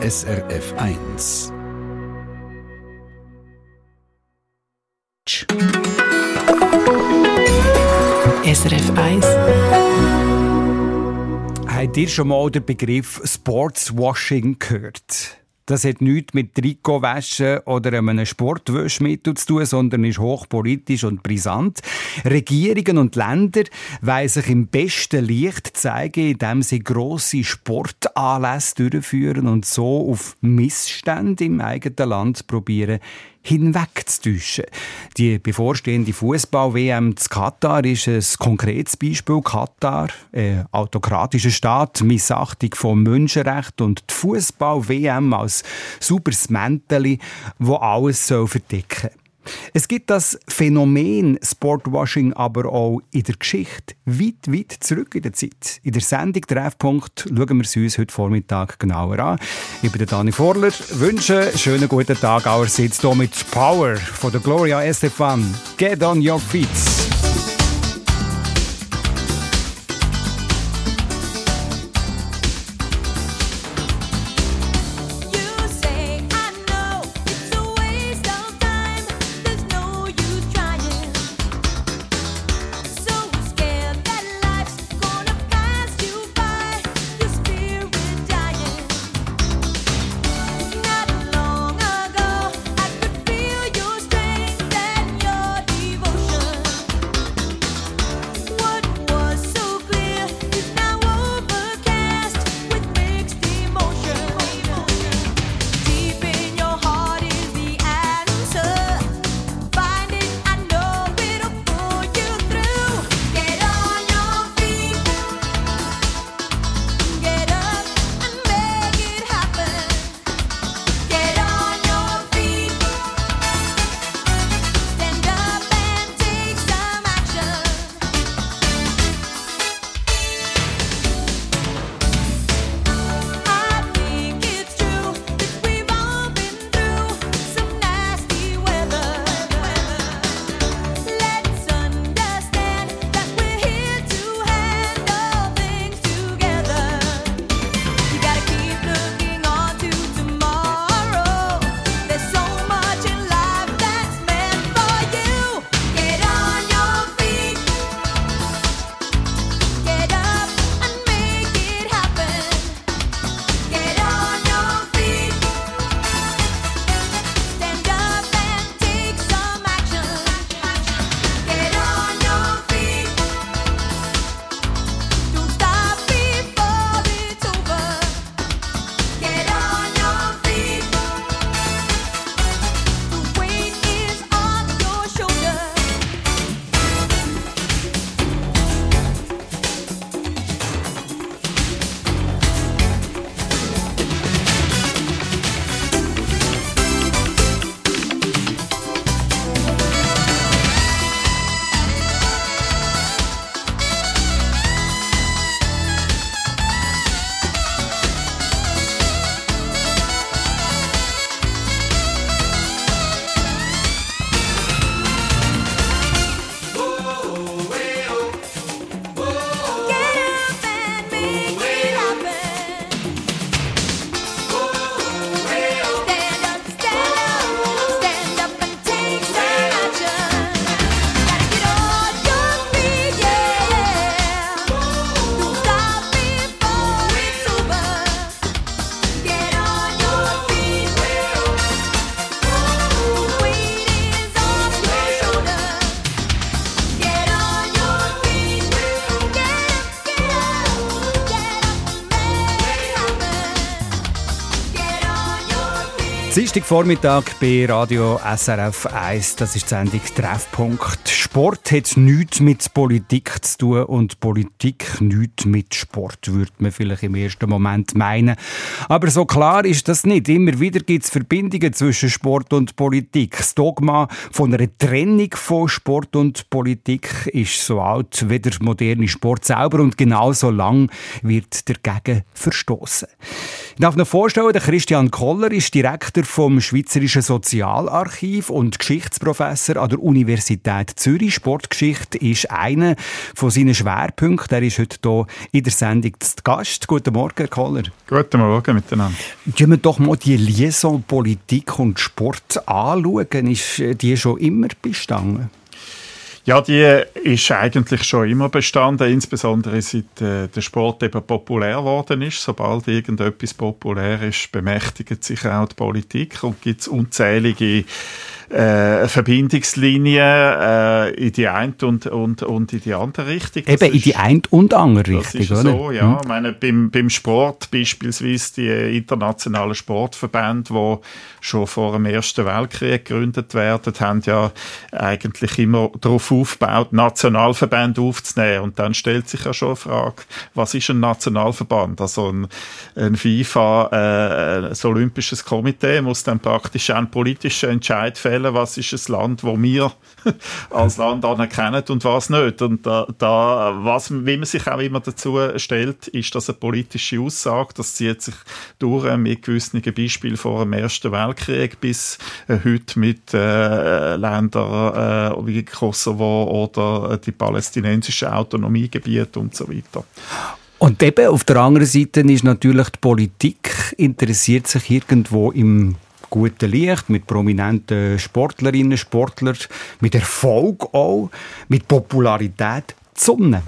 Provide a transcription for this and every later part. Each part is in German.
SRF 1. SRF 1. Habt ihr schon mal den Begriff Sportswashing gehört? Das hat nichts mit Trikotwäschen oder einem Sportwäschmittel zu tun, sondern ist hochpolitisch und brisant. Regierungen und Länder wollen sich im besten Licht zeigen, indem sie grosse Sportanlässe durchführen und so auf Missstände im eigenen Land probieren hinwegzutäuschen. Die bevorstehende Fußball-WM zu Katar ist ein konkretes Beispiel. Katar, ein autokratischer Staat, Missachtung von Menschenrechten und die Fußball-WM als superes Mäntel, wo alles verdecken soll. Es gibt das Phänomen Sportwashing aber auch in der Geschichte, weit, weit zurück in der Zeit. In der Sendung Treffpunkt schauen wir es uns heute Vormittag genauer an. Ich bin Dani Vorler, wünsche einen schönen guten Tag allerseits hier mit Power von der Gloria Estefan. Get on your feet. Vormittag bei Radio SRF 1. Das ist die Sendung Treffpunkt. Sport hat nichts mit Politik zu tun und Politik nichts mit Sport, würde man vielleicht im ersten Moment meinen. Aber so klar ist das nicht. Immer wieder gibt es Verbindungen zwischen Sport und Politik. Das Dogma von einer Trennung von Sport und Politik ist so alt wie der moderne Sport selber und genauso lang wird dagegen verstoßen. Ich darf mir vorstellen, der Christian Koller ist Direktor vom Schweizerischen Sozialarchiv und Geschichtsprofessor an der Universität Zürich. Sportgeschichte ist einer von seinen Schwerpunkten. Er ist heute hier in der Sendung zu Gast. Guten Morgen, Herr Koller. Guten Morgen miteinander. Schauen wir doch mal die Liaison Politik und Sport anschauen. Ist die schon immer bestanden? Ja, die ist eigentlich schon immer bestanden, insbesondere seit äh, der Sport eben populär geworden ist. Sobald irgendetwas populär ist, bemächtigt sich auch die Politik und gibt es unzählige äh, Verbindungslinie äh, in die eine und, und, und in die andere Richtung. Das Eben, ist, in die eine und andere Richtung, das ist oder? so, ja. Mhm. Ich meine, beim, beim Sport beispielsweise die internationalen Sportverbände, die schon vor dem Ersten Weltkrieg gegründet werden, haben ja eigentlich immer darauf aufgebaut, Nationalverbände aufzunehmen. Und dann stellt sich ja schon die Frage, was ist ein Nationalverband? Also ein, ein FIFA, äh, das Olympisches Komitee muss dann praktisch einen politischen Entscheid fällen wählen, was ist ein Land, wo wir als Land anerkennen und was nicht. Und da, da, was, wie man sich auch immer dazu stellt, ist das eine politische Aussage. Das zieht sich durch mit gewissen Beispielen vor dem Ersten Weltkrieg bis äh, heute mit äh, Ländern äh, wie Kosovo oder die palästinensischen Autonomiegebiete und so weiter. Und eben auf der anderen Seite ist natürlich die Politik interessiert sich irgendwo im guten Licht, mit prominenten Sportlerinnen, Sportlern, mit Erfolg auch, mit Popularität die Sonne.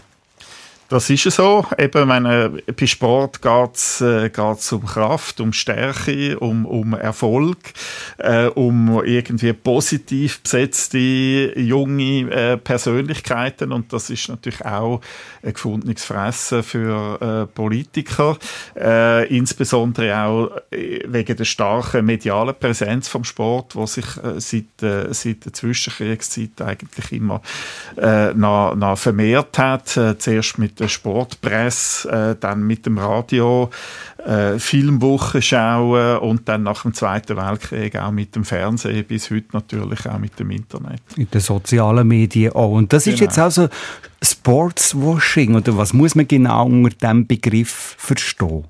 Das ist so. Eben, meine, bei Sport geht es äh, um Kraft, um Stärke, um, um Erfolg, äh, um irgendwie positiv besetzte junge äh, Persönlichkeiten. Und das ist natürlich auch ein gefundenes Fressen für äh, Politiker. Äh, insbesondere auch äh, wegen der starken medialen Präsenz vom Sport, wo sich äh, seit, äh, seit der Zwischenkriegszeit eigentlich immer äh, noch, noch vermehrt hat. Äh, zuerst mit der Sportpresse, äh, dann mit dem Radio, äh, Filmwoche schauen und dann nach dem Zweiten Weltkrieg auch mit dem Fernsehen, bis heute natürlich auch mit dem Internet. In den sozialen Medien auch. Und das genau. ist jetzt also Sportswashing oder was muss man genau unter diesem Begriff verstehen?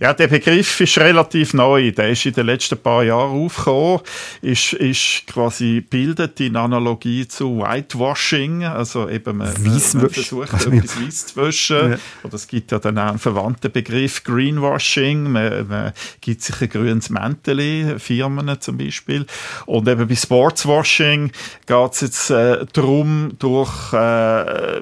Ja, der Begriff ist relativ neu. Der ist in den letzten paar Jahren aufgekommen. Ist, ist quasi bildet in Analogie zu Whitewashing. Also eben, man, man versucht, etwas weiß zu waschen. Ja. Oder es gibt ja dann auch einen verwandten Begriff Greenwashing. Man, man gibt sich ein grünes Mäntel, Firmen zum Beispiel. Und eben bei Sportswashing geht es jetzt äh, darum, durch äh,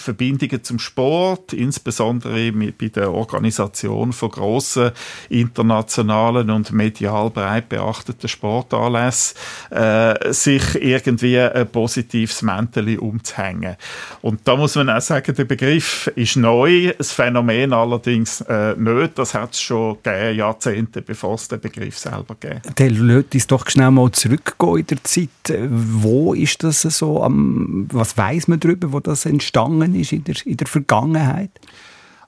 Verbindungen zum Sport, insbesondere bei der Organisation von grossen internationalen und medial breit beachteten Sportanlässen, äh, sich irgendwie ein positives Mäntel umzuhängen. Und da muss man auch sagen, der Begriff ist neu, das Phänomen allerdings äh, nicht. Das hat es schon gegeben, Jahrzehnte, bevor es den Begriff selber gegeben Dann lässt uns doch schnell mal zurückgehen in der Zeit. Wo ist das so? was weiß man darüber, wo das entstanden gegangen ist in der, in der Vergangenheit?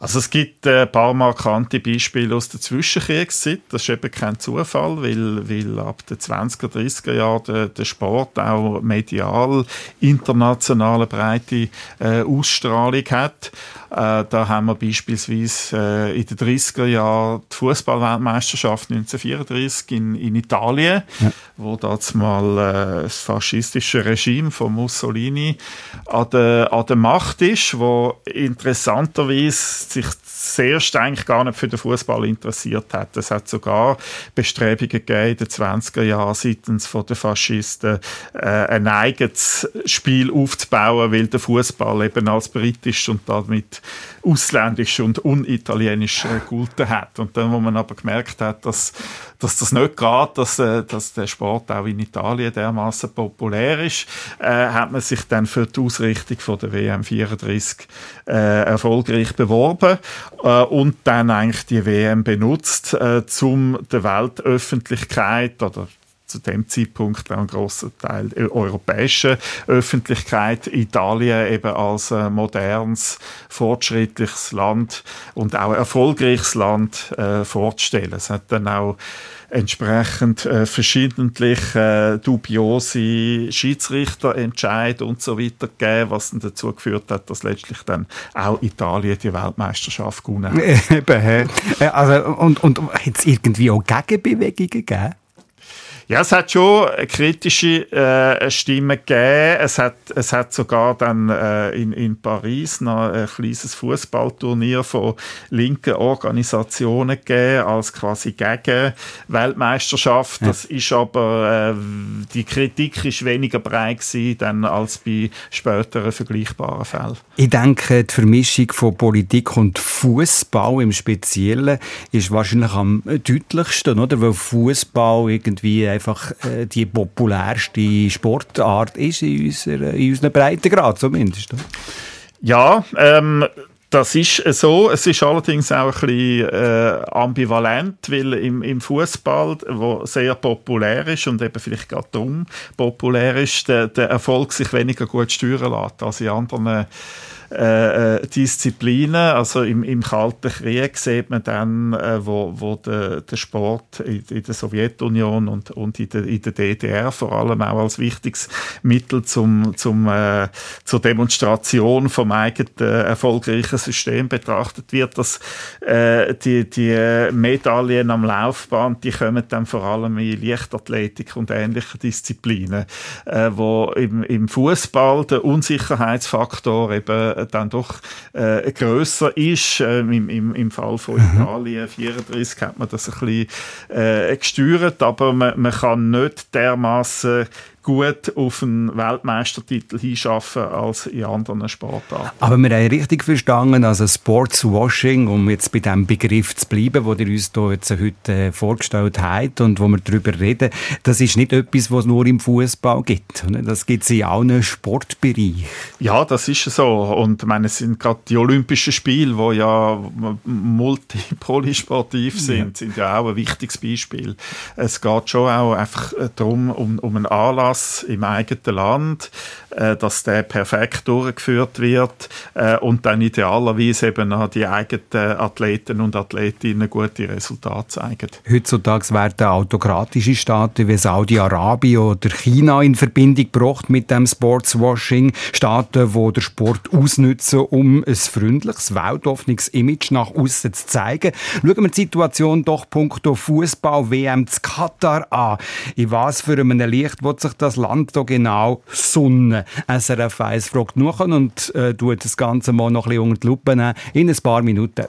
Also es gibt ein paar markante Beispiele aus der Zwischenkriegszeit. Das ist eben kein Zufall, weil, weil ab den 20er, 30er Jahren der, der Sport auch medial internationale breite äh, Ausstrahlung hat. Äh, da haben wir beispielsweise äh, in den 30er Jahren die Fußballweltmeisterschaft 1934 in, in Italien, ja. wo das mal äh, das faschistische Regime von Mussolini an der, an der Macht ist, wo interessanterweise sich zuerst eigentlich gar nicht für den Fußball interessiert hat. Es hat sogar Bestrebungen gegeben in den 20er Jahren seitens von den Faschisten, äh, ein eigenes Spiel aufzubauen, weil der Fußball eben als britisch und damit ausländisch und unitalienisch äh, gelten hat. Und dann, wo man aber gemerkt hat, dass, dass das nicht geht, dass, äh, dass der Sport auch in Italien dermaßen populär ist, äh, hat man sich dann für die Ausrichtung von der WM 34 äh, erfolgreich beworben äh, und dann eigentlich die WM benutzt, äh, um der Weltöffentlichkeit oder zu dem Zeitpunkt auch ein großer Teil der europäischen Öffentlichkeit Italien eben als äh, modernes, fortschrittliches Land und auch erfolgreiches Land äh, vorzustellen. Es hat dann auch entsprechend äh, verschiedentlich äh, dubiose Schiedsrichterentscheid und so weiter gegeben, was dann dazu geführt hat, dass letztlich dann auch Italien die Weltmeisterschaft gewonnen hat. Eben, also, und, und hat es irgendwie auch Gegenbewegungen gegeben? Ja, es hat schon kritische äh, Stimmen gegeben. Es hat, es hat sogar dann äh, in, in Paris noch ein kleines Fußballturnier von linken Organisationen gegeben, als quasi gegen Weltmeisterschaft. Ja. Das ist aber, äh, die Kritik ist weniger breit gewesen, dann als bei späteren vergleichbaren Fällen. Ich denke, die Vermischung von Politik und Fußball im Speziellen ist wahrscheinlich am deutlichsten, oder? Weil Fußball irgendwie einfach äh, die populärste Sportart ist in, unserer, in unseren Breitengrad zumindest. Ja, ähm, das ist so. Es ist allerdings auch ein bisschen äh, ambivalent, weil im, im Fußball, wo sehr populär ist und eben vielleicht gerade dumm populär ist, der, der Erfolg sich weniger gut steuern lässt als in anderen äh, äh, Disziplinen. Also im, im Kalten Krieg sieht man dann, äh, wo, wo der, der Sport in, in, der Sowjetunion und, und in, der, in der DDR vor allem auch als wichtiges Mittel zum, zum, äh, zur Demonstration vom eigenen erfolgreichen System betrachtet wird, dass äh, die, die Medaillen am Laufband, die kommen dann vor allem in Leichtathletik und ähnlichen Disziplinen, äh, wo im, im Fußball der Unsicherheitsfaktor eben dann doch äh, grösser ist. Ähm, im, im, Im Fall von mhm. Italien 34 hat man das ein bisschen äh, gesteuert, aber man, man kann nicht dermaßen gut auf einen Weltmeistertitel hinschaffen als in anderen Sportarten. Aber wir haben richtig verstanden, also Sportswashing, um jetzt bei dem Begriff zu bleiben, den ihr uns hier jetzt heute äh, vorgestellt habt und wo wir darüber reden, das ist nicht etwas, was es nur im Fußball gibt. Das gibt es in allen Sportbereichen. Ja, das ist so. Und ich meine, es sind gerade die Olympischen Spiele, die ja multipolysportiv sind, ja. sind ja auch ein wichtiges Beispiel. Es geht schon auch einfach darum, um, um einen Anlass Anlass im eigenen Land, äh, dass der perfekt durchgeführt wird äh, und dann idealerweise eben auch die eigenen Athleten und Athletinnen gute Resultate zeigen. Heutzutage werden autokratische Staaten wie Saudi-Arabien oder China in Verbindung gebracht mit dem Sportswashing. Staaten, wo der Sport ausnutzen, um ein freundliches, weltoffenes Image nach außen zu zeigen. Schauen wir die Situation doch punkto Fußball-WM zu Katar an. In was für einem Licht wird sich das Land hier genau Sonne? SRF 1 fragt nach und äh, tut das Ganze mal noch ein bisschen unter die Lupe nehmen in ein paar Minuten.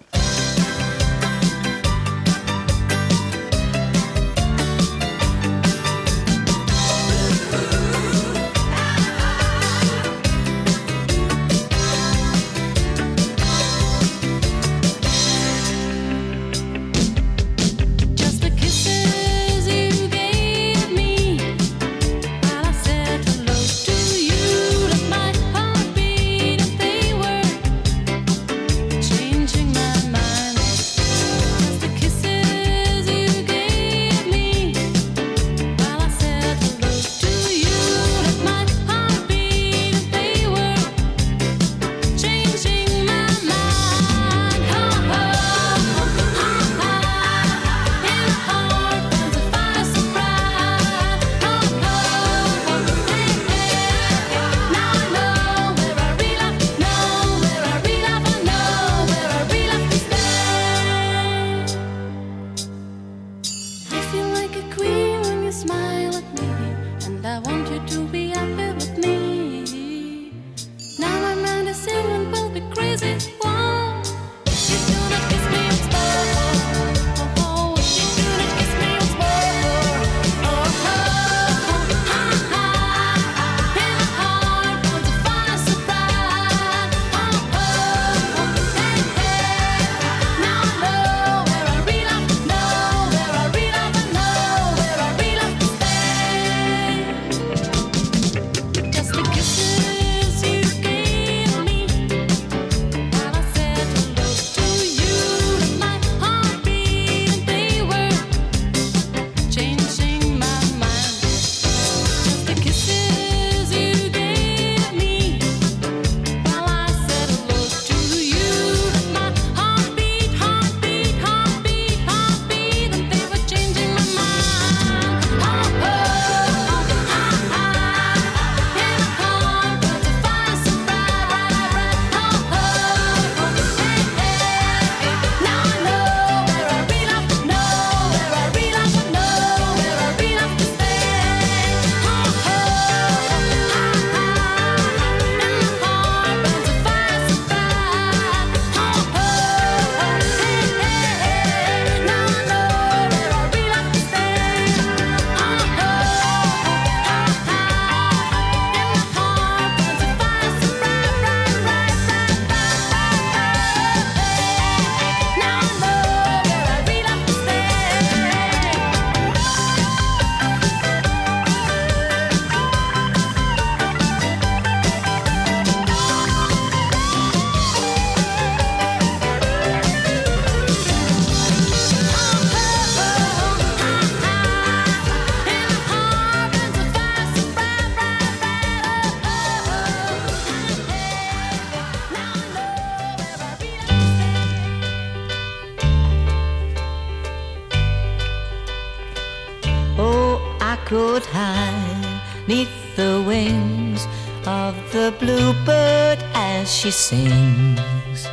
She sings.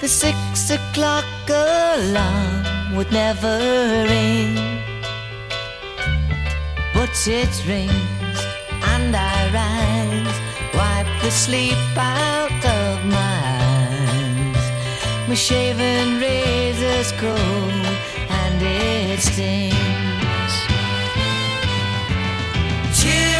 The six o'clock alarm would never ring, but it rings and I rise, wipe the sleep out of my eyes. My shaven razor's cold and it stings. Cheer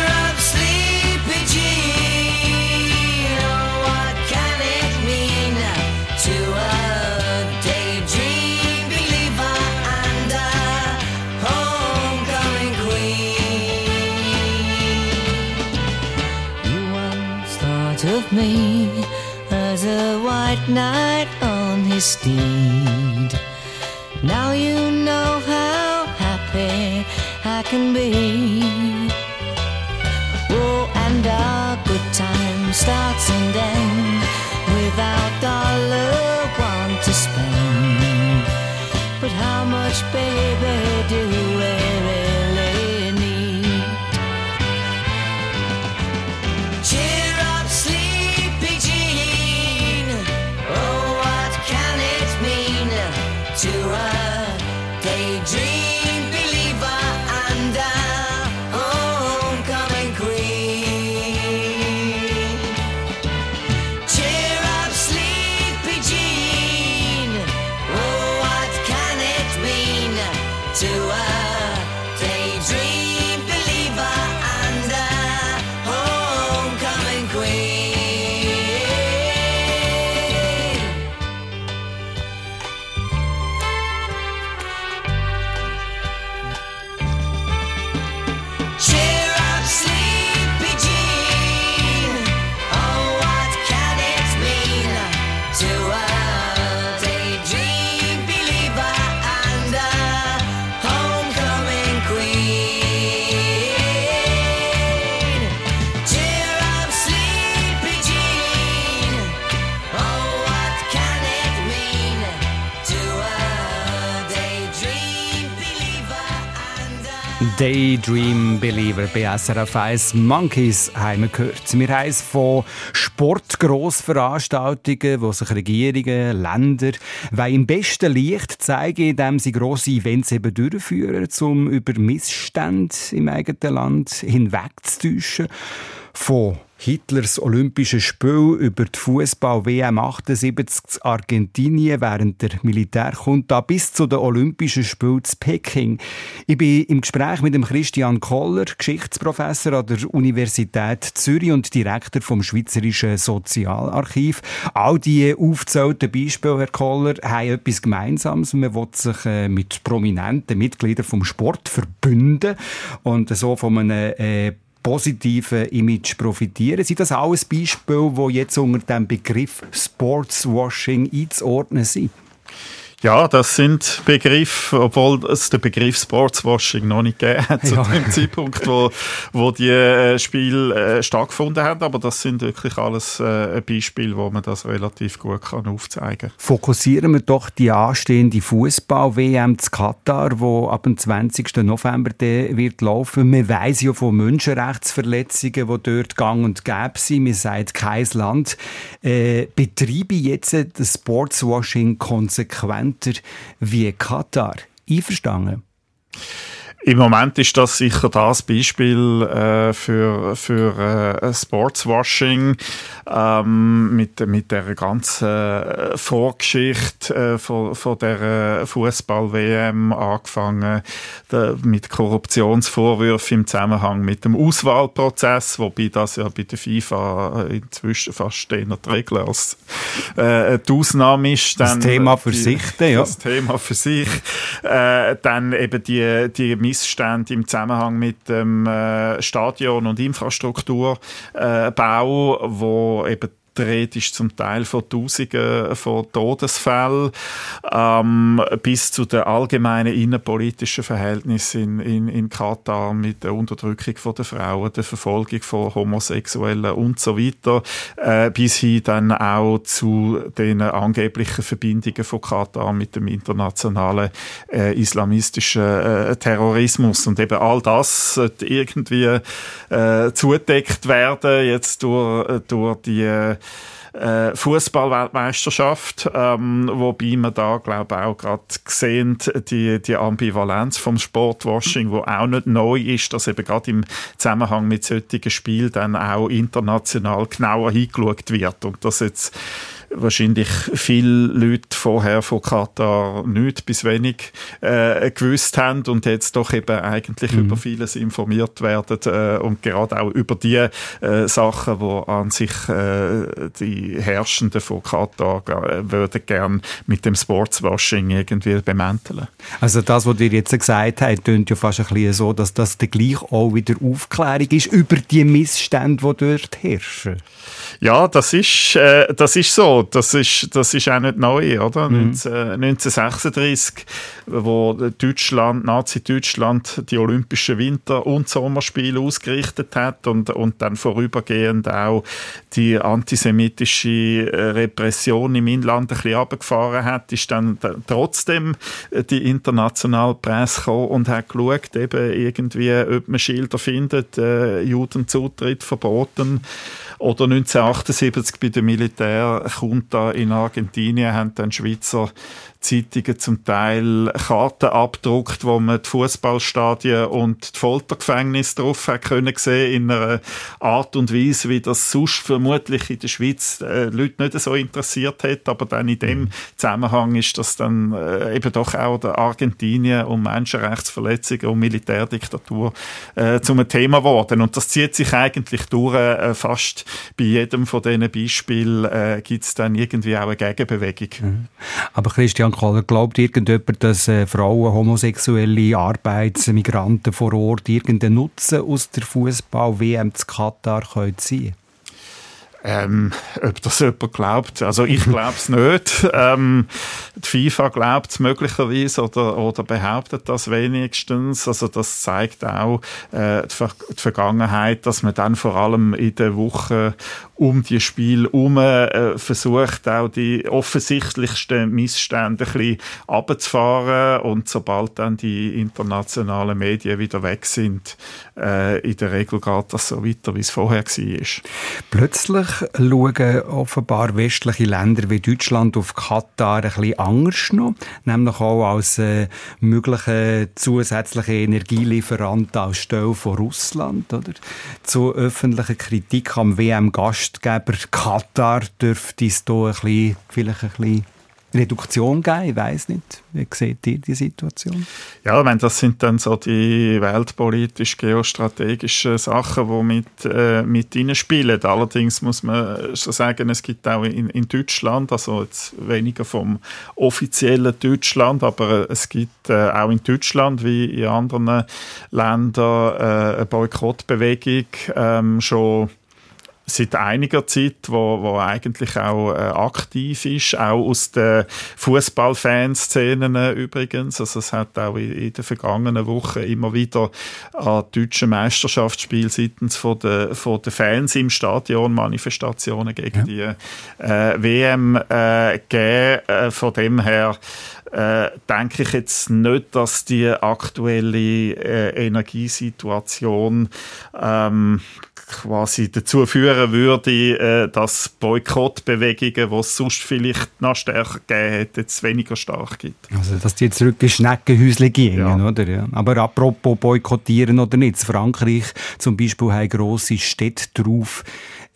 of me as a white knight on his steed. Now you know how happy I can be. Daydream Believer bei SRF 1 Monkeys haben gehört. Wir haben von Sportgrossveranstaltungen, wo sich Regierungen, Länder wollen im besten Licht zeigen, indem sie grosse Events eben durchführen, um über Missstände im eigenen Land hinwegzutäuschen. Von Hitlers Olympische Spiel über die Fußball-WM 78 in Argentinien während der Militärjunta bis zu den Olympischen Spielen zu Peking. Ich bin im Gespräch mit dem Christian Koller, Geschichtsprofessor an der Universität Zürich und Direktor vom Schweizerischen Sozialarchiv. All die aufgezählten Beispiele, Herr Koller, haben etwas Gemeinsames. Man will sich äh, mit prominenten Mitgliedern vom Sport verbünden und so von einem äh, positiven Image profitieren. Sind das alles Beispiele, die jetzt unter dem Begriff Sportswashing einzuordnen sind? Ja, das sind Begriffe, obwohl es den Begriff Sportswashing noch nicht gegeben hat, zu Ja. dem Zeitpunkt, wo, wo die äh, Spiele äh, stattgefunden haben. Aber das sind wirklich alles äh, Beispiele, wo man das relativ gut kann aufzeigen kann. Fokussieren wir doch die anstehende Fußball-WM zu Katar, wo ab dem 20. November wird laufen. Man weiss ja von Menschenrechtsverletzungen, die dort gang und gäbe sind. Man sagt, kein Land äh, betreibe jetzt das Sportswashing konsequenter wie Katar. Einverstanden? Im Moment ist das sicher das Beispiel äh, für, für äh, Sportswashing ähm, mit, mit der ganzen äh, Vorgeschichte äh, von, von der Fußball-WM angefangen, der, mit Korruptionsvorwürfen im Zusammenhang mit dem Auswahlprozess, wobei das ja bei der FIFA äh, inzwischen fast eher die Regel als äh, die Ausnahme ist. Das Dann, Thema für die- sich, ja. Das Thema für sich. Äh, dann eben die, die Missstände im Zusammenhang mit dem äh, Stadion- und Infrastrukturbau, Bau, wo eben die Rede ist zum Teil von Tausenden von Todesfällen ähm, bis zu den allgemeinen innenpolitischen Verhältnissen in, in, in Katar mit der Unterdrückung von der Frauen, der Verfolgung von Homosexuellen und so weiter, äh, bis hin dann auch zu den angeblichen Verbindungen von Katar mit dem internationalen äh, islamistischen äh, Terrorismus. Und eben all das sollte irgendwie äh, zudeckt werden jetzt durch, durch die äh, Fußballweltmeisterschaft, ähm, wobei man da glaube ich auch gerade sehen die die Ambivalenz vom Sportwashing, wo auch nicht neu ist, dass eben gerade im Zusammenhang mit solchen Spielen dann auch international genauer hingeschaut wird. Und das jetzt wahrscheinlich viele Leute vorher von Katar nicht bis wenig äh, gewusst haben und jetzt doch eben eigentlich Mhm. über vieles informiert werden äh, und gerade auch über die äh, Sachen, wo an sich äh, die Herrschenden von Katar äh, würden gern mit dem Sportswashing irgendwie bemänteln. Also das, was ihr jetzt gesagt habt, klingt ja fast ein bisschen so, dass das gleich auch wieder Aufklärung ist über die Missstände, die dort herrschen. Ja, das ist, äh, das ist so. Das ist, das ist auch nicht neu, oder? 19, äh, 1936, wo Deutschland, Nazi-Deutschland die Olympischen Winter- und Sommerspiele ausgerichtet hat und, und dann vorübergehend auch die antisemitische äh, Repression im Inland ein bisschen runtergefahren hat, ist dann da- trotzdem äh, die internationale Presse gekommen und hat geschaut, eben irgendwie, ob man Schilder findet, äh, Judenzutritt verboten. Oder 1978 bei der Militärjunta in Argentinien haben dann Schweizer Zeitungen zum Teil Karten abgedruckt, wo man die Fußballstadien und die Foltergefängnisse drauf hat können sehen in einer Art und Weise, wie das sonst vermutlich in der Schweiz äh, Leute nicht so interessiert hat, aber dann in dem Zusammenhang ist das dann äh, eben doch auch der Argentinien um Menschenrechtsverletzungen und Militärdiktatur äh, zum Thema geworden. Und das zieht sich eigentlich durch äh, fast bei jedem von diesen Beispielen äh, gibt es dann irgendwie auch eine Gegenbewegung. Aber Christian Kohler, glaubt irgendjemand, dass äh, Frauen, homosexuelle Arbeitsmigranten vor Ort irgendeinen Nutzen aus der Fußball-WM zu Katar können ziehen Ähm, ob das jemand glaubt, also ich glaube es nicht. Ähm, die FIFA glaubt es möglicherweise oder, oder behauptet das wenigstens. Also das zeigt auch äh, die, Ver die Vergangenheit, dass man dann vor allem in der Woche um die Spiel herum äh, versucht, auch die offensichtlichsten Missstände ein bisschen runterzufahren und sobald dann die internationalen Medien wieder weg sind, äh, in der Regel geht das so weiter, wie es vorher war. Plötzlich schauen offenbar westliche Länder wie Deutschland auf Katar ein bisschen anders noch, nämlich auch als äh, mögliche zusätzliche Energielieferant als Stelle von Russland. Oder? Zu öffentlicher Kritik am WM-Gastgeber Katar dürfte es da ein bisschen, vielleicht ein bisschen Reduktion geben, ich weiss nicht. Wie seht ihr die Situation? Ja, meine, das sind dann so die weltpolitisch-geostrategischen Sachen, die mit, äh, mit reinspielen. Allerdings muss man schon sagen, es gibt auch in, in Deutschland, also jetzt weniger vom offiziellen Deutschland, aber es gibt äh, auch in Deutschland wie in anderen Ländern äh, eine Boykottbewegung ähm, schon seit einiger Zeit, wo, wo eigentlich auch äh, aktiv ist, auch aus den Fußballfanszenen äh, übrigens. Also es hat auch in, in den vergangenen Wochen immer wieder an deutschen Meisterschaftsspiel seitens von der, von der Fans im Stadion Manifestationen gegen die äh, WM äh, gegeben. Äh, von dem her äh, denke ich jetzt nicht, dass die aktuelle äh, Energiesituation ähm, quasi dazu führen würde, äh, dass Boykottbewegungen, die es sonst vielleicht noch stärker gegeben hätte, jetzt weniger stark gibt. Also, dass die jetzt zurück in Schneckenhäusle gehen, Ja. oder? Ja. Aber apropos boykottieren oder nicht, in Frankreich zum Beispiel haben grosse Städte darauf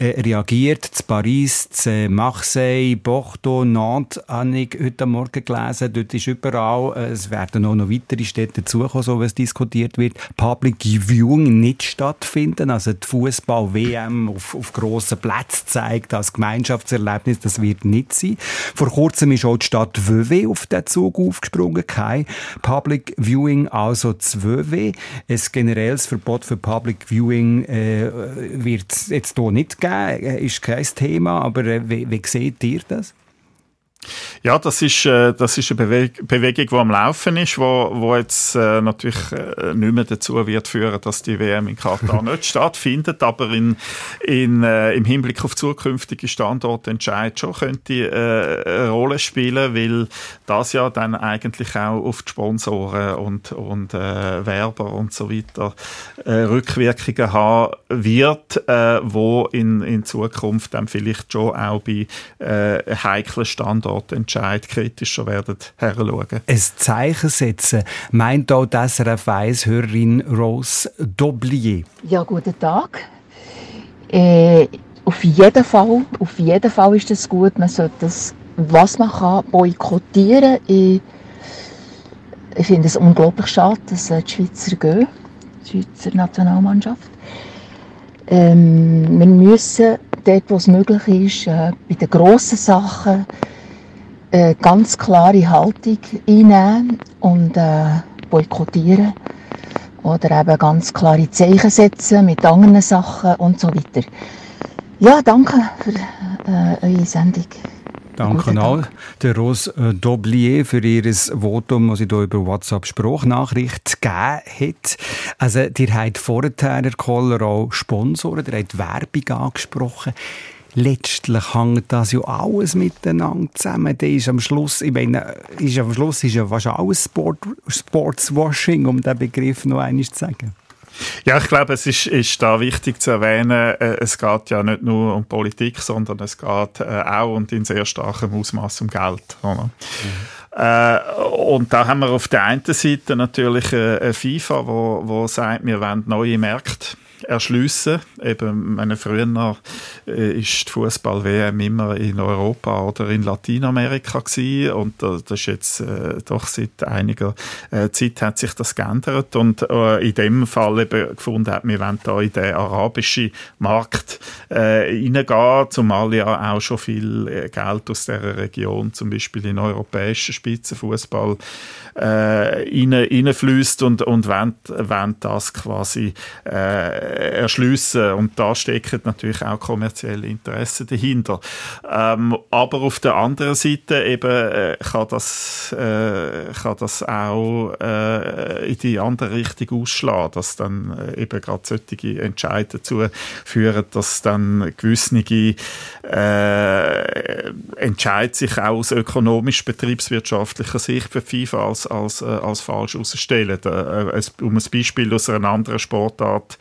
äh, reagiert. Zu Paris, zu Marseille, Bordeaux, Nantes habe ich heute Morgen gelesen. Dort ist überall, äh, es werden auch noch weitere Städte dazukommen, so wie es diskutiert wird, Public Viewing nicht stattfinden. Also die Fußball-WM auf, auf grossen Plätzen zeigt als Gemeinschaftserlebnis, das wird nicht sein. Vor kurzem ist auch die Stadt Vevey auf den Zug aufgesprungen. Kein Public Viewing, also zu Vevey. Ein generelles Verbot für Public Viewing äh, wird jetzt hier nicht geben. Geben, äh, ist kein Thema, aber äh, wie, wie seht ihr das? Ja, das ist, äh, das ist eine Beweg Bewegung, die am Laufen ist, wo, wo jetzt äh, natürlich äh, nicht mehr dazu wird führen, dass die WM in Katar nicht stattfindet, aber in, in, äh, im Hinblick auf zukünftige Standortentscheid schon könnte äh, eine Rolle spielen, weil das ja dann eigentlich auch auf die Sponsoren und, und äh, Werber und so weiter äh, Rückwirkungen haben wird, äh, wo in, in Zukunft dann vielleicht schon auch bei äh, heiklen Standorten Entscheid kritischer werden heranschauen. Ein Zeichen setzen, meint auch das SRF 1 Hörerin Rose Doblier. Ja, guten Tag. Äh, auf jeden Fall, auf jeden Fall ist das gut. Man sollte das, was man kann, boykottieren. Ich, ich finde es unglaublich schade, dass äh, die Schweizer gehen, die Schweizer Nationalmannschaft. Ähm, wir müssen dort, wo es möglich ist, äh, bei den grossen Sachen eine ganz klare Haltung einnehmen und äh, boykottieren. Oder eben ganz klare Zeichen setzen mit anderen Sachen und so weiter. Ja, danke für äh, eure Sendung. Danke auch der Rose äh, Doblier für ihr Votum, das sie hier über WhatsApp Sprachnachricht gegeben hat. Also, ihr habt vorher, Herr Koller, auch Sponsoren, ihr habt Werbung angesprochen. Letztlich hängt das ja alles miteinander zusammen. Da ist am Schluss, ich meine, ist am Schluss ist ja fast alles Sport, Sportswashing, um den Begriff noch einmal zu sagen. Ja, ich glaube, es ist, ist da wichtig zu erwähnen, äh, es geht ja nicht nur um Politik, sondern es geht äh, auch und in sehr starkem Ausmaß um Geld. Oder? Äh, und da haben wir auf der einen Seite natürlich äh, eine FIFA, wo, wo sagt, wir wollen neue Märkte erschliessen. Eben, meine früher äh, die Fußball-WM immer in Europa oder in Lateinamerika gewesen. und äh, das ist jetzt äh, doch seit einiger äh, Zeit hat sich das geändert und äh, in dem Fall eben gefunden hat, wir wollen da in den arabischen Markt äh, reingehen, zumal ja auch schon viel äh, Geld aus der Region, zum Beispiel in europäischen Spitzenfußball äh, rein, und, und wollen das quasi äh, erschliessen. Und da stecken natürlich auch kommerzielle Interessen dahinter. Ähm, aber auf der anderen Seite eben äh, kann, das, äh, kann das auch äh, in die andere Richtung ausschlagen, dass dann äh, eben gerade solche Entscheidungen dazu führen, dass dann gewisse äh, Entscheid sich auch aus ökonomisch-betriebswirtschaftlicher Sicht für FIFA als, als, äh, als falsch herausstellen. Um ein Beispiel aus einer anderen Sportart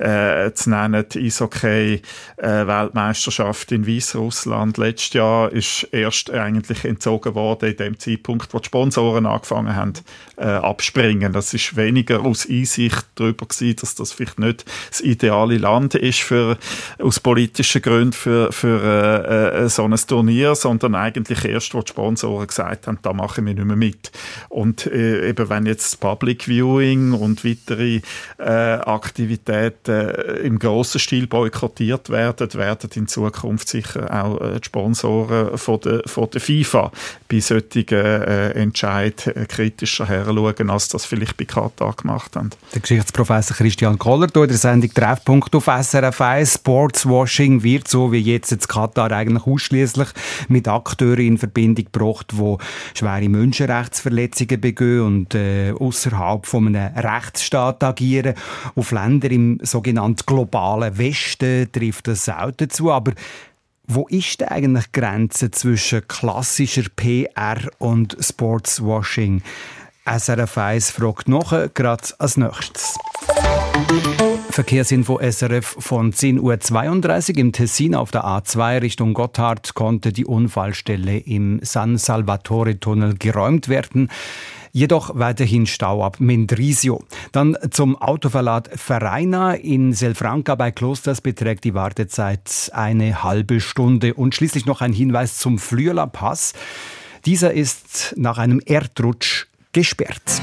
äh, zu nennen, die Eishockey-Weltmeisterschaft in Weißrussland letztes Jahr ist erst eigentlich entzogen worden in dem Zeitpunkt, wo die Sponsoren angefangen haben äh, abspringen. Das ist weniger aus Einsicht darüber gewesen, dass das vielleicht nicht das ideale Land ist für, aus politischen Gründen für, für äh, äh, so ein Turnier, sondern eigentlich erst, wo die Sponsoren gesagt haben, da machen wir nicht mehr mit. Und äh, eben wenn jetzt Public Viewing und weitere äh, Aktivitäten äh, im grossen Stil boykottiert werden, werden in Zukunft sicher auch äh, die Sponsoren von der, von der FIFA bei solchen äh, Entscheid äh, kritischer heranschauen, als das vielleicht bei Katar gemacht haben. Der Geschichtsprofessor Christian Koller in der Sendung Treffpunkt auf SRF 1. Sportswashing wird so wie jetzt in Katar eigentlich ausschließlich mit Akteuren in Verbindung gebracht, die schwere Menschenrechtsverletzungen begehen und äh, außerhalb von einem Rechtsstaat agieren. Auf Länder im sogenannten globalen Westen trifft das selten zu, aber wo ist denn eigentlich die Grenze zwischen klassischer PR und Sportswashing? SRF 1 fragt noch, gerade als nächstes. Verkehrsinfo SRF von 10.32 Uhr im Tessin auf der A2 Richtung Gotthard konnte die Unfallstelle im San Salvatore-Tunnel geräumt werden. Jedoch weiterhin Stau ab Mendrisio. Dann zum Autoverlad Vereina in Selfranca bei Klosters beträgt die Wartezeit eine halbe Stunde. Und schließlich noch ein Hinweis zum Flüeler Pass. Dieser ist nach einem Erdrutsch gesperrt.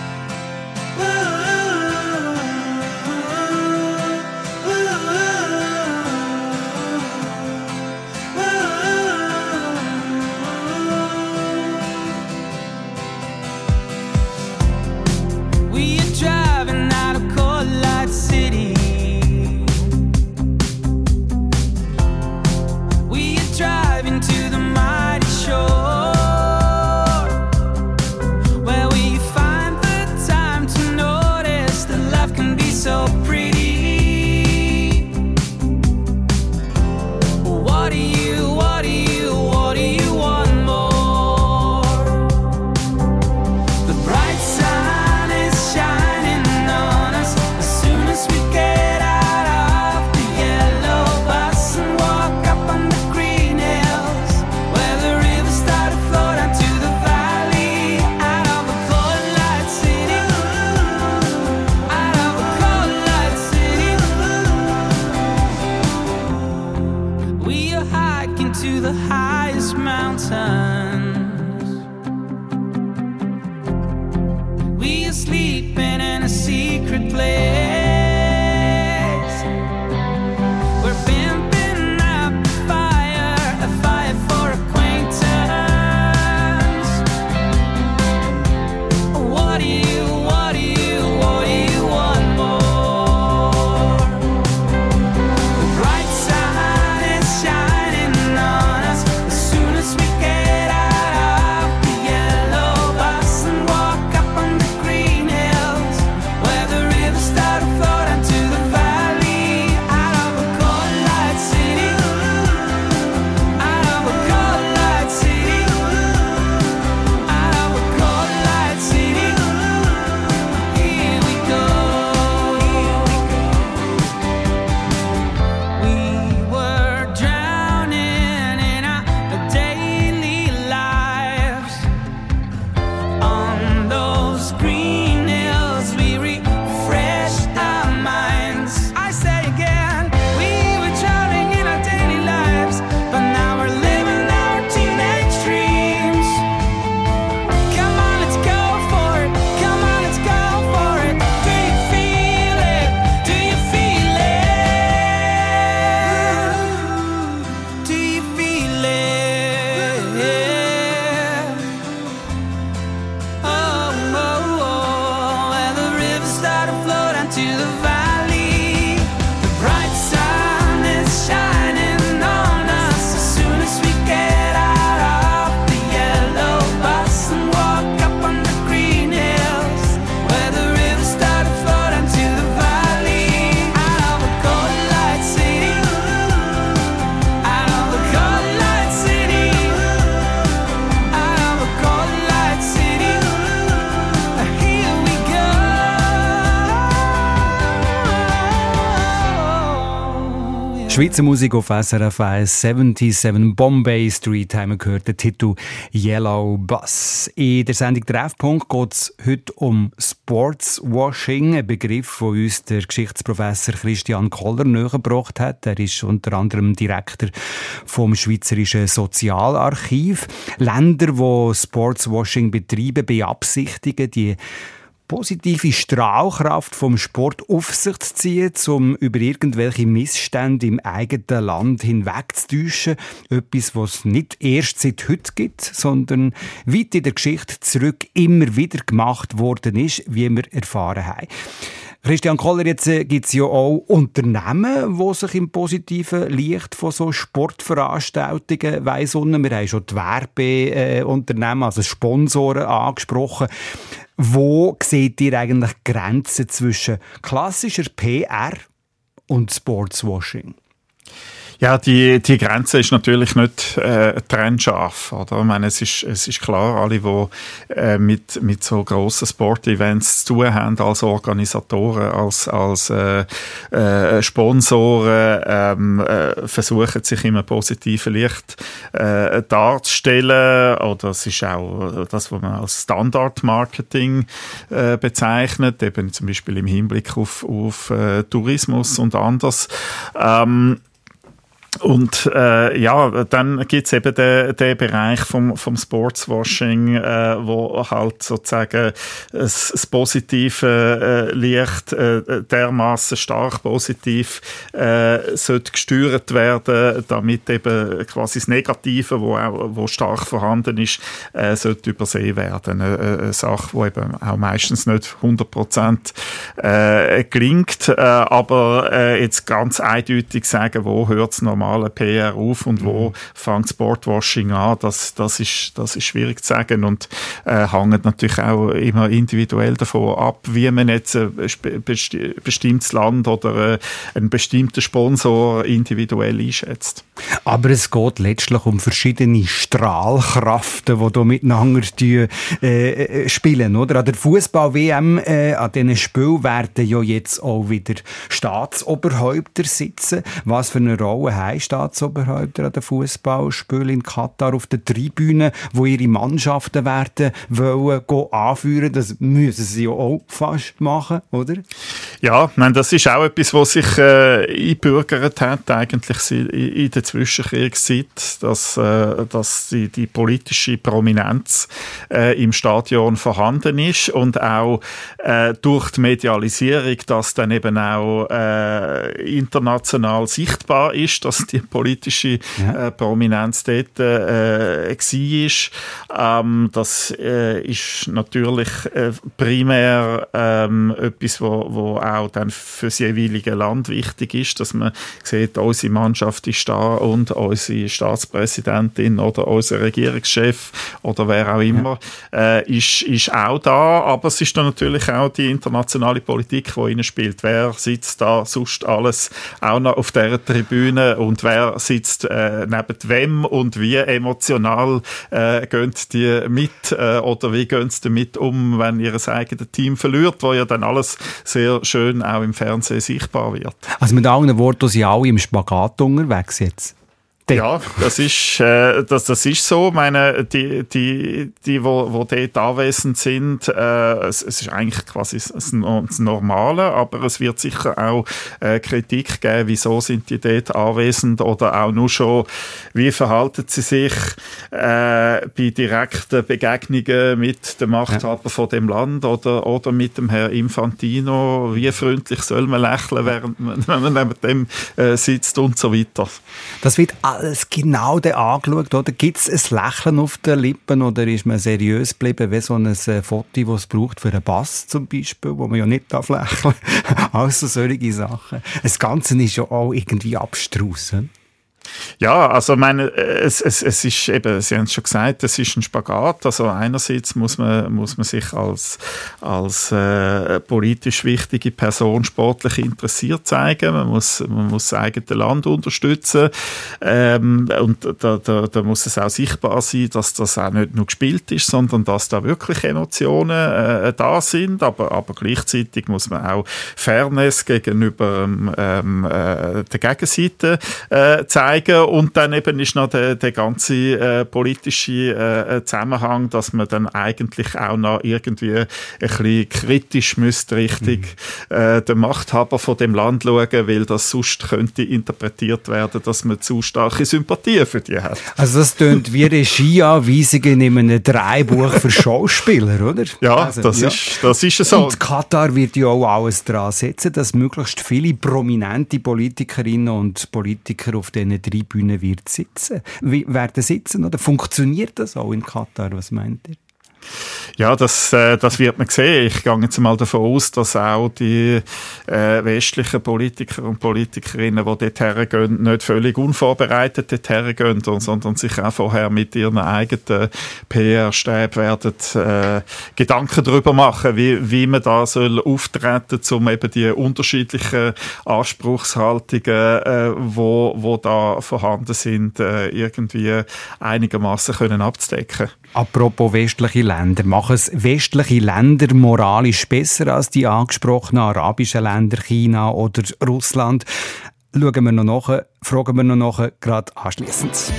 Schweizer Musik auf SRF 1, 77 Bombay Street haben wir gehört, der Titel Yellow Bus. In der Sendung Treffpunkt geht es heute um Sportswashing, ein Begriff, den uns der Geschichtsprofessor Christian Koller nähergebracht hat. Er ist unter anderem Direktor vom Schweizerischen Sozialarchiv. Länder, die Sportswashing betreiben, beabsichtigen, die positive Strahlkraft vom Sport auf sich zu ziehen, um über irgendwelche Missstände im eigenen Land hinwegzutäuschen. Etwas, was es nicht erst seit heute gibt, sondern weit in der Geschichte zurück immer wieder gemacht worden ist, wie wir erfahren haben. Christian Koller, jetzt äh, gibt es ja auch Unternehmen, die sich im positiven Licht von so Sportveranstaltungen weissen. Wir haben schon die Werbeunternehmen, also Sponsoren angesprochen. Wo seht ihr eigentlich Grenzen zwischen klassischer PR und Sportswashing? Ja, die, die Grenze ist natürlich nicht äh, trennscharf. Oder? Ich meine, es ist, es ist klar, alle, die äh, mit, mit so grossen Sportevents zu tun haben, als Organisatoren, als, als äh, äh, Sponsoren, ähm, äh, versuchen sich im positiven Licht äh, darzustellen. Oder es ist auch das, was man als Standard-Marketing äh, bezeichnet, eben zum Beispiel im Hinblick auf, auf äh, Tourismus und anderes. Ähm, und äh, ja, dann gibt's eben den, den Bereich vom, vom Sportswashing, äh, wo halt sozusagen das, das positive äh, Licht äh, dermaßen stark positiv äh, sollte gesteuert werden, damit eben quasi das Negative, wo auch wo stark vorhanden ist, äh, sollte übersehen werden. Eine, eine Sache, wo eben auch meistens nicht 100 Prozent äh, gelingt, äh, aber äh, jetzt ganz eindeutig sagen, wo hört's normal normalen PR auf und wo fängt Sportwashing an, das, das, ist, das ist schwierig zu sagen und äh, hängt natürlich auch immer individuell davon ab, wie man jetzt ein besti bestimmtes Land oder äh, einen bestimmten Sponsor individuell einschätzt. Aber es geht letztlich um verschiedene Strahlkraften, die hier miteinander die, äh, spielen. Oder? An der Fußball-WM, äh, an diesen Spielen werden ja jetzt auch wieder Staatsoberhäupter sitzen. Was für eine Rolle haben Staatsoberhäupter an den Fußballspielen in Katar auf der Tribüne, wo ihre Mannschaften werden wollen, anführen? Das müssen sie ja auch fast machen, oder? Ja, nein, das ist auch etwas, was sich äh, einbürgert hat, eigentlich in, in der Zwischenkriegszeit, dass, äh, dass die, die politische Prominenz äh, im Stadion vorhanden ist und auch äh, durch die Medialisierung, dass dann eben auch äh, international sichtbar ist, dass die politische äh, Prominenz dort äh, war. Ähm, das äh, ist natürlich äh, primär ähm, etwas, wo, wo auch dann für das jeweilige Land wichtig ist, dass man sieht, unsere Mannschaft ist da und unsere Staatspräsidentin oder unser Regierungschef oder wer auch immer äh, ist, ist auch da, aber es ist dann natürlich auch die internationale Politik, die rein spielt. Wer sitzt da sonst alles auch noch auf der Tribüne und wer sitzt äh, neben wem und wie emotional äh, gehen die mit äh, oder wie gehen sie damit um, wenn ihr eigenes Team verliert, wo ja dann alles sehr schön auch im Fernsehen sichtbar wird. Also mit anderen Worten, sind alle im Spagat unterwegs jetzt. Ja, das ist, äh, das, das ist so. Ich meine, die, die, die wo, wo dort anwesend sind, äh, es, es ist eigentlich quasi das, das Normale, aber es wird sicher auch äh, Kritik geben, wieso sind die dort anwesend oder auch nur schon, wie verhalten sie sich äh, bei direkten Begegnungen mit dem Machthaber von dem Land oder, oder mit dem Herrn Infantino, wie freundlich soll man lächeln, während man, wenn man neben dem äh, sitzt und so weiter. Das wird alles genau angeschaut, oder? Gibt es ein Lächeln auf den Lippen oder ist man seriös geblieben, wie so ein äh, Foto, das es braucht für einen Bass zum Beispiel, wo man ja nicht darf lächeln Also solche Sachen. Das Ganze ist ja auch irgendwie abstrus. hm? Ja, also ich meine, es, es, es ist eben, Sie haben es schon gesagt, es ist ein Spagat. Also einerseits muss man, muss man sich als, als äh, politisch wichtige Person sportlich interessiert zeigen. Man muss, man muss das eigene Land unterstützen. Ähm, und da, da, da muss es auch sichtbar sein, dass das auch nicht nur gespielt ist, sondern dass da wirklich Emotionen äh, da sind. Aber, aber gleichzeitig muss man auch Fairness gegenüber ähm, äh, der Gegenseite äh, zeigen. Und dann eben ist noch der, der ganze äh, politische äh, Zusammenhang, dass man dann eigentlich auch noch irgendwie ein bisschen kritisch müsste Richtung äh, den Machthaber von dem Land schauen, weil das sonst könnte interpretiert werden, dass man zu starke Sympathie für die hat. Also das tönt wie Regieanweisungen in einem Dreibuch für Schauspieler, oder? Ja, Also, das, ja. Ist, das ist so. Und Katar wird ja auch alles daran setzen, dass möglichst viele prominente Politikerinnen und Politiker auf diesen drei Bühnen wird sitzen. Werden sitzen oder funktioniert das auch in Katar? Was meint ihr? Ja, das, äh, das wird man sehen. Ich gehe jetzt mal davon aus, dass auch die äh, westlichen Politiker und Politikerinnen, die dort hergehen, nicht völlig unvorbereitet dort hergehen, sondern sich auch vorher mit ihren eigenen PR-Stäben werden äh, Gedanken darüber machen, wie, wie man da soll auftreten um eben die unterschiedlichen Anspruchshaltungen, äh, wo, wo da vorhanden sind, äh, irgendwie einigermaßen können abzudecken. Apropos westliche Länder. Machen es westliche Länder moralisch besser als die angesprochenen arabischen Länder, China oder Russland? Schauen wir noch nach, fragen wir noch nach, gerade anschliessend.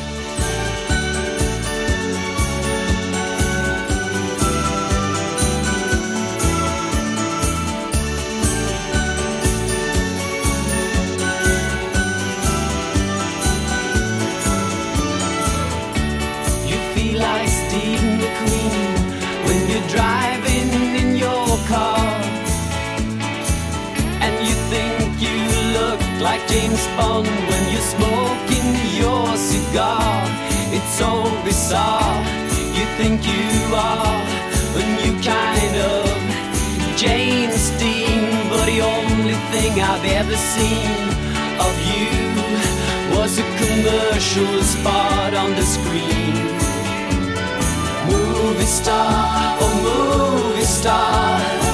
James Bond when you're smoking your cigar. It's so bizarre. You think you are a new kind of James Dean, but the only thing I've ever seen of you was a commercial spot on the screen. Movie star, oh movie star.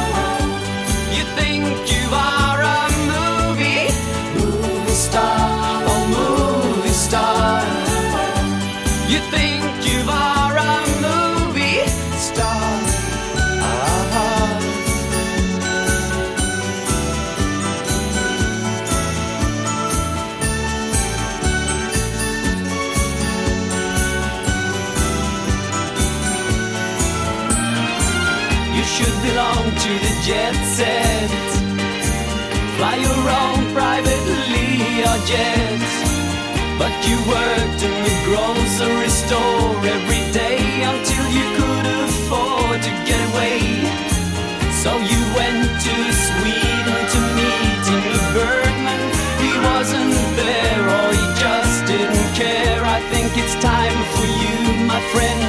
should belong to the jet set. Fly your own privately or jet. But you worked in the grocery store every day until you could afford to get away. So you went to Sweden to meet Ingrid Bergman. He wasn't there or he just didn't care. I think it's time for you, my friend,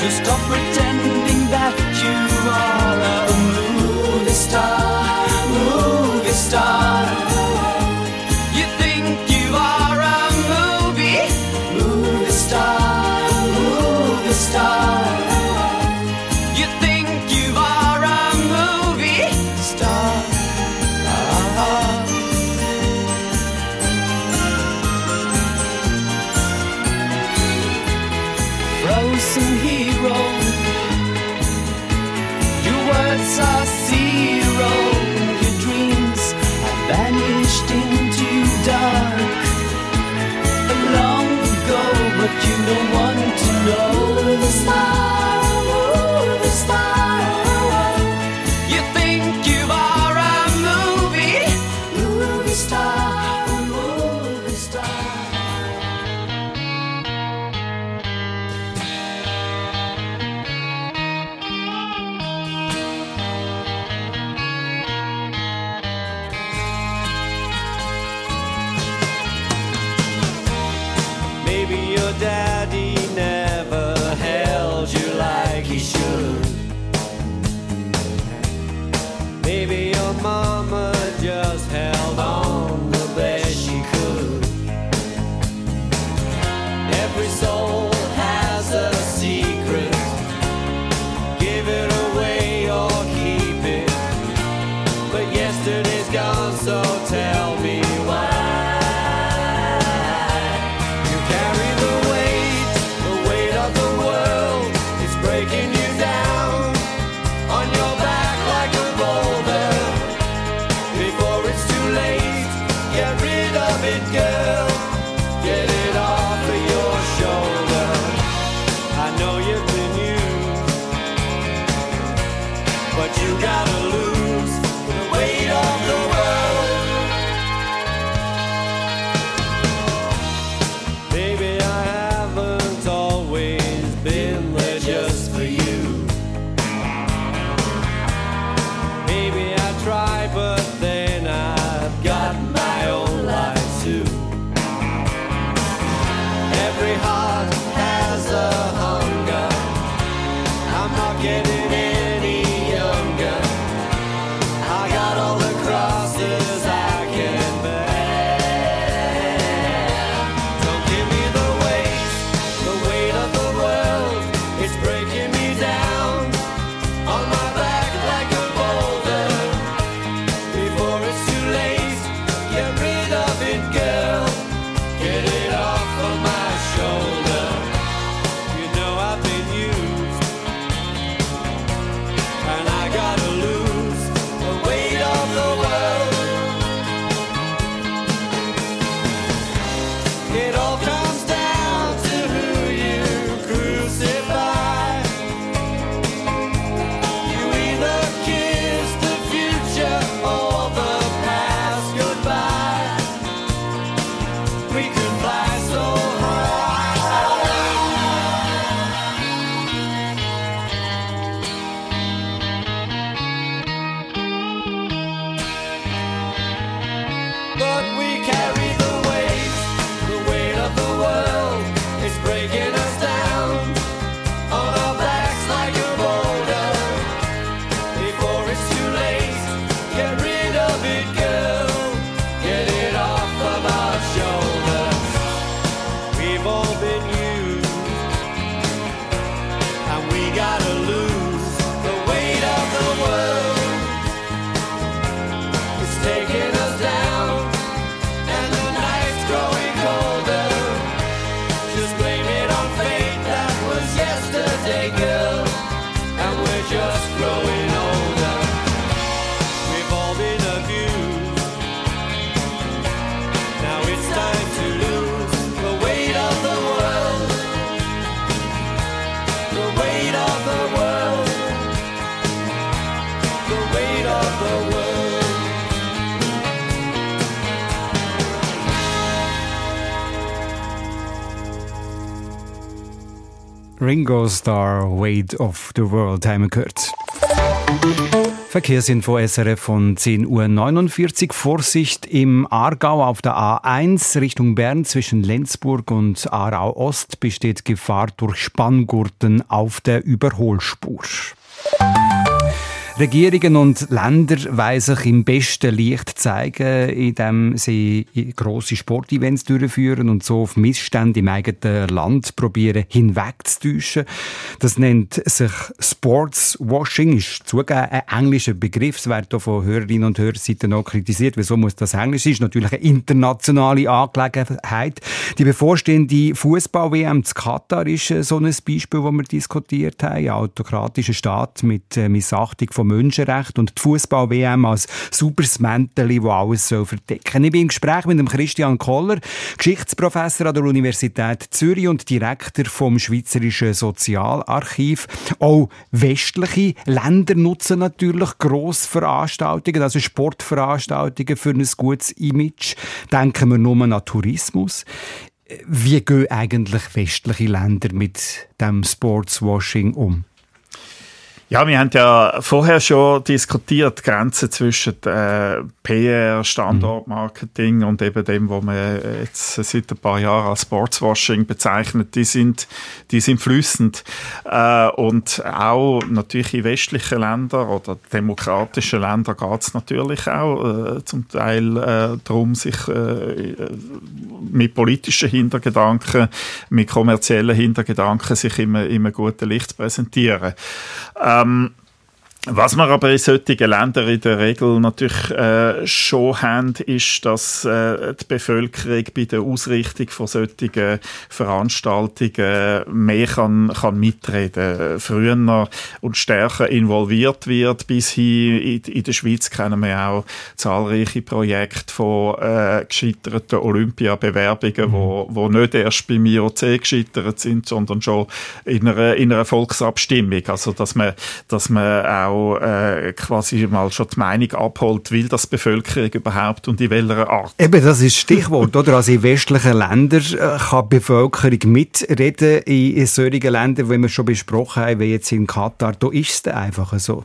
to stop pretending that smaller. Movie star, movie star. Ringo Starr, Weight of the World, haben wir gehört. Verkehrsinfo SRF von 10.49 Uhr. Vorsicht im Aargau auf der A1 Richtung Bern zwischen Lenzburg und Aarau Ost besteht Gefahr durch Spanngurten auf der Überholspur. Regierungen und Länder wollen sich im besten Licht zeigen, indem sie grosse Sportevents durchführen und so auf Missstände im eigenen Land probieren hinwegzutäuschen. Das nennt sich Sportswashing, ist zugegeben ein englischer Begriff. Es wird auch von Hörerinnen und Hörerseiten noch kritisiert. Wieso muss das Englisch sein? Ist natürlich eine internationale Angelegenheit. Die bevorstehende Fußball-WM zu Katar ist äh, so ein Beispiel, das wir diskutiert haben. Ein autokratischer Staat mit äh, Missachtung von Menschenrechten und die Fußball-WM als sauberes Mäntel, das alles soll verdecken Ich bin im Gespräch mit dem Christian Koller, Geschichtsprofessor an der Universität Zürich und Direktor vom Schweizerischen Sozialarchiv. Auch westliche Länder nutzen natürlich Grossveranstaltungen, also Sportveranstaltungen für ein gutes Image. Denken wir nur an Tourismus. Wie gehen eigentlich westliche Länder mit dem Sportswashing um? Ja, wir haben ja vorher schon diskutiert, die Grenzen zwischen äh, PR, Standortmarketing und eben dem, was man jetzt seit ein paar Jahren als Sportswashing bezeichnet, die sind, die sind flüssend. Äh, und auch natürlich in westlichen Ländern oder demokratischen Ländern geht es natürlich auch äh, zum Teil äh, darum, sich äh, mit politischen Hintergedanken, mit kommerziellen Hintergedanken sich immer, immer guten Licht zu präsentieren. Ähm, was wir aber in solchen Ländern in der Regel natürlich äh, schon haben, ist, dass äh, die Bevölkerung bei der Ausrichtung von solchen Veranstaltungen mehr kann, kann mitreden, früher und stärker involviert wird. Bis hin in, in der Schweiz kennen wir auch zahlreiche Projekte von äh, gescheiterten Olympiabewerbungen, wo, wo nicht erst beim IOC gescheitert sind, sondern schon in einer, in einer Volksabstimmung. Also dass man, dass man auch äh, quasi mal schon die Meinung abholt, will das Bevölkerung überhaupt und in welcher Art. Eben, das ist Stichwort, oder? Also in westlichen Ländern äh, kann die Bevölkerung mitreden. In solchen Ländern, die wir schon besprochen haben, wie jetzt in Katar, da ist es einfach so.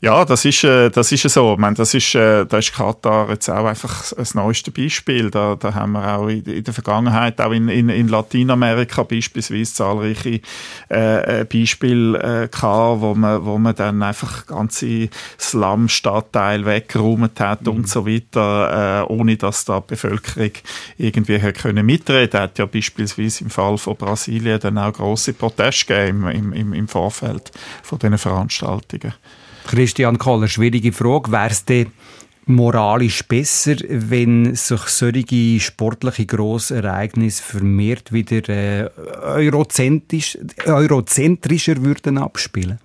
Ja, das ist, äh, das ist so. Ich meine, das ist, äh, da ist Katar jetzt auch einfach das neueste Beispiel. Da, da haben wir auch in, in der Vergangenheit, auch in, in, in Lateinamerika beispielsweise zahlreiche äh, äh Beispiele äh, gehabt, wo man, wo man dann einfach ganze Slum-Stadtteile weggeräumt hat Mhm. und so weiter, äh, ohne dass da die Bevölkerung irgendwie hat können mitreden. Hat ja beispielsweise im Fall von Brasilien dann auch große Proteste gegeben im, im, im Vorfeld von diesen Veranstaltungen. Christian Koller, schwierige Frage. Wäre es denn moralisch besser, wenn sich solche sportliche Grossereignisse vermehrt wieder äh, eurozentrisch, eurozentrischer würden abspielen?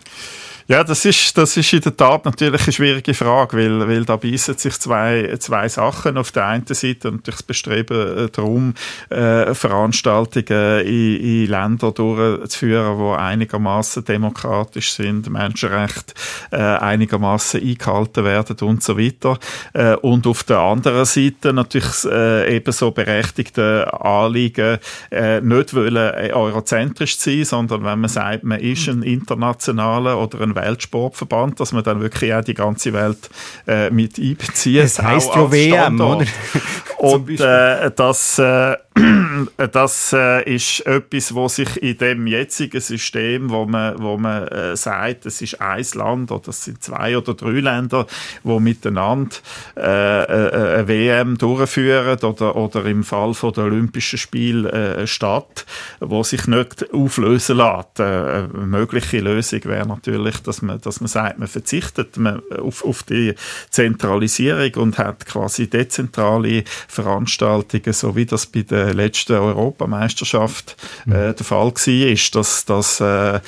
Ja, das ist, das ist in der Tat natürlich eine schwierige Frage, weil, weil da beißen sich zwei, zwei Sachen. Auf der einen Seite natürlich das Bestreben äh, darum, äh, Veranstaltungen in, in Länder durchzuführen, die einigermaßen demokratisch sind, Menschenrechte äh, einigermaßen eingehalten werden und so weiter. Äh, und auf der anderen Seite natürlich äh, ebenso berechtigte Anliegen, äh, nicht wollen eurozentrisch sein, sondern wenn man sagt, man ist ein internationaler oder ein Weltsportverband, dass man dann wirklich auch die ganze Welt äh, mit einbezieht. Es heisst auch ja WM, oder? Und äh, das, äh, das äh, ist etwas, wo sich in dem jetzigen System, wo man, wo man äh, sagt, es ist ein Land oder es sind zwei oder drei Länder, wo miteinander äh, äh, eine WM durchführen oder, oder im Fall von der Olympischen Spiele äh, Stadt, wo sich nicht auflösen lässt. Äh, eine mögliche Lösung wäre natürlich, dass man, dass man sagt, man verzichtet man auf, auf die Zentralisierung und hat quasi dezentrale Veranstaltungen, so wie das bei der letzten Europameisterschaft äh, der Fall war, dass, dass äh,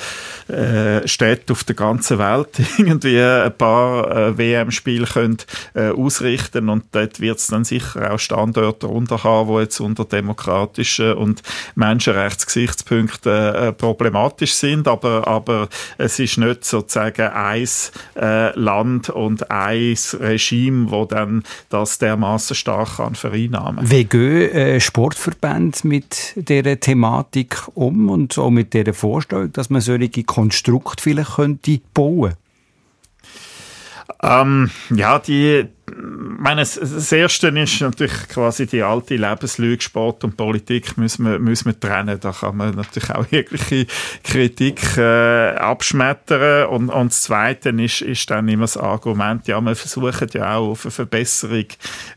äh, Städte auf der ganzen Welt irgendwie ein paar äh, WM-Spiele können äh, ausrichten und dort wird es dann sicher auch Standorte darunter haben, die jetzt unter demokratischen und Menschenrechtsgesichtspunkten äh, problematisch sind, aber, aber es ist nicht sozusagen ein äh, Land und ein Regime, wo dann das dermaßen stark kann vereinnahmen. Wie gehen äh, Sportverbände mit dieser Thematik um und auch mit dieser Vorstellung, dass man solche Konstrukte vielleicht könnte bauen? Ähm, ja, die, meine, das- Erste ist natürlich quasi die alte Lebenslüge, Sport und Politik müssen wir, müssen wir trennen. Da kann man natürlich auch jegliche Kritik äh, abschmettern. Und, und das Zweite ist, ist dann immer das Argument, ja, wir versuchen ja auch auf eine Verbesserung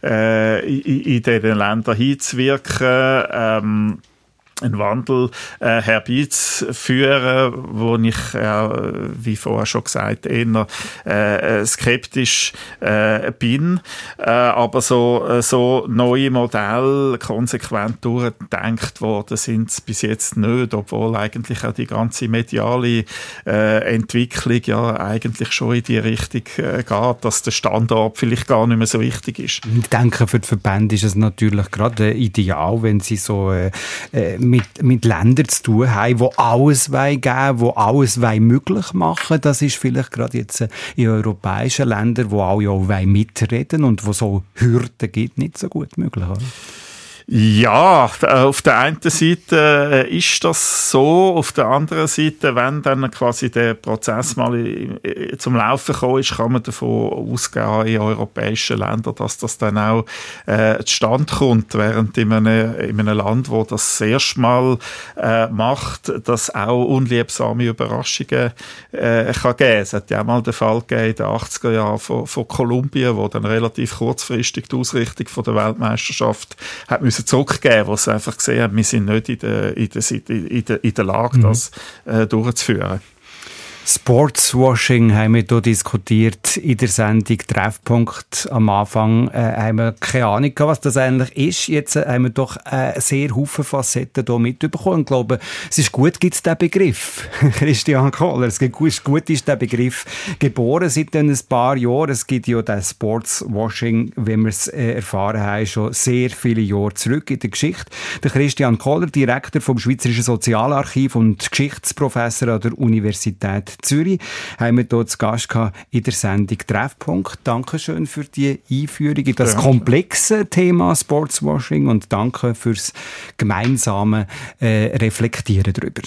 äh, in, in in diesen Ländern hinzuwirken. Ähm, einen Wandel äh, herbeizuführen, wo ich, äh, wie vorher schon gesagt, eher äh, skeptisch äh, bin. Äh, aber so, äh, so neue Modelle konsequent durchgedacht worden sind bis jetzt nicht, obwohl eigentlich auch die ganze mediale äh, Entwicklung ja eigentlich schon in die Richtung äh, geht, dass der Standort vielleicht gar nicht mehr so wichtig ist. Ich denke, für die Verbände ist es natürlich gerade äh, ideal, wenn sie so äh, äh, mit, mit Ländern zu tun haben, die alles wollen geben die alles wollen möglich machen Das ist vielleicht gerade jetzt äh, in europäischen Ländern, wo alle auch wollen mitreden und wo so Hürden gibt, nicht so gut möglich. Oder? Ja, äh, auf der einen Seite äh, ist das so, auf der anderen Seite, wenn dann quasi der Prozess mal zum Laufen gekommen ist, kann man davon ausgehen in europäischen Ländern, dass das dann auch äh, zustande kommt, während in einem, in einem Land, wo das das erste äh, macht, dass auch unliebsame Überraschungen äh, kann geben. Es hat ja auch mal den Fall gegeben in den 80er Jahren von, von Kolumbien, wo dann relativ kurzfristig die Ausrichtung von der Weltmeisterschaft hat müssen zurückgeben, wo sie einfach gesehen haben, wir sind nicht in der, in der, in der, in der Lage, das äh, durchzuführen. Sportswashing haben wir hier diskutiert in der Sendung Treffpunkt. Am Anfang äh, haben wir keine Ahnung gehabt, was das eigentlich ist. Jetzt äh, haben wir doch äh, sehr Haufen Facetten hier mitbekommen. Ich glaube, es ist gut, gibt es diesen Begriff. Christian Kohler, es gut, gut ist der Begriff geboren seit ein paar Jahren. Es gibt ja das Sportswashing, wie wir es äh, erfahren haben, schon sehr viele Jahre zurück in der Geschichte. Der Christian Kohler, Direktor vom Schweizerischen Sozialarchiv und Geschichtsprofessor an der Universität Zürich, haben wir hier zu Gast gehabt in der Sendung Treffpunkt. Dankeschön für die Einführung in das komplexe Thema Sportswashing und danke fürs gemeinsame äh, Reflektieren darüber.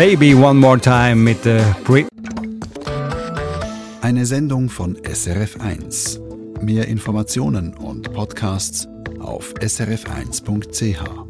Baby One More Time mit der Brit. Eine Sendung von SRF1. Mehr Informationen und Podcasts auf srf1.ch.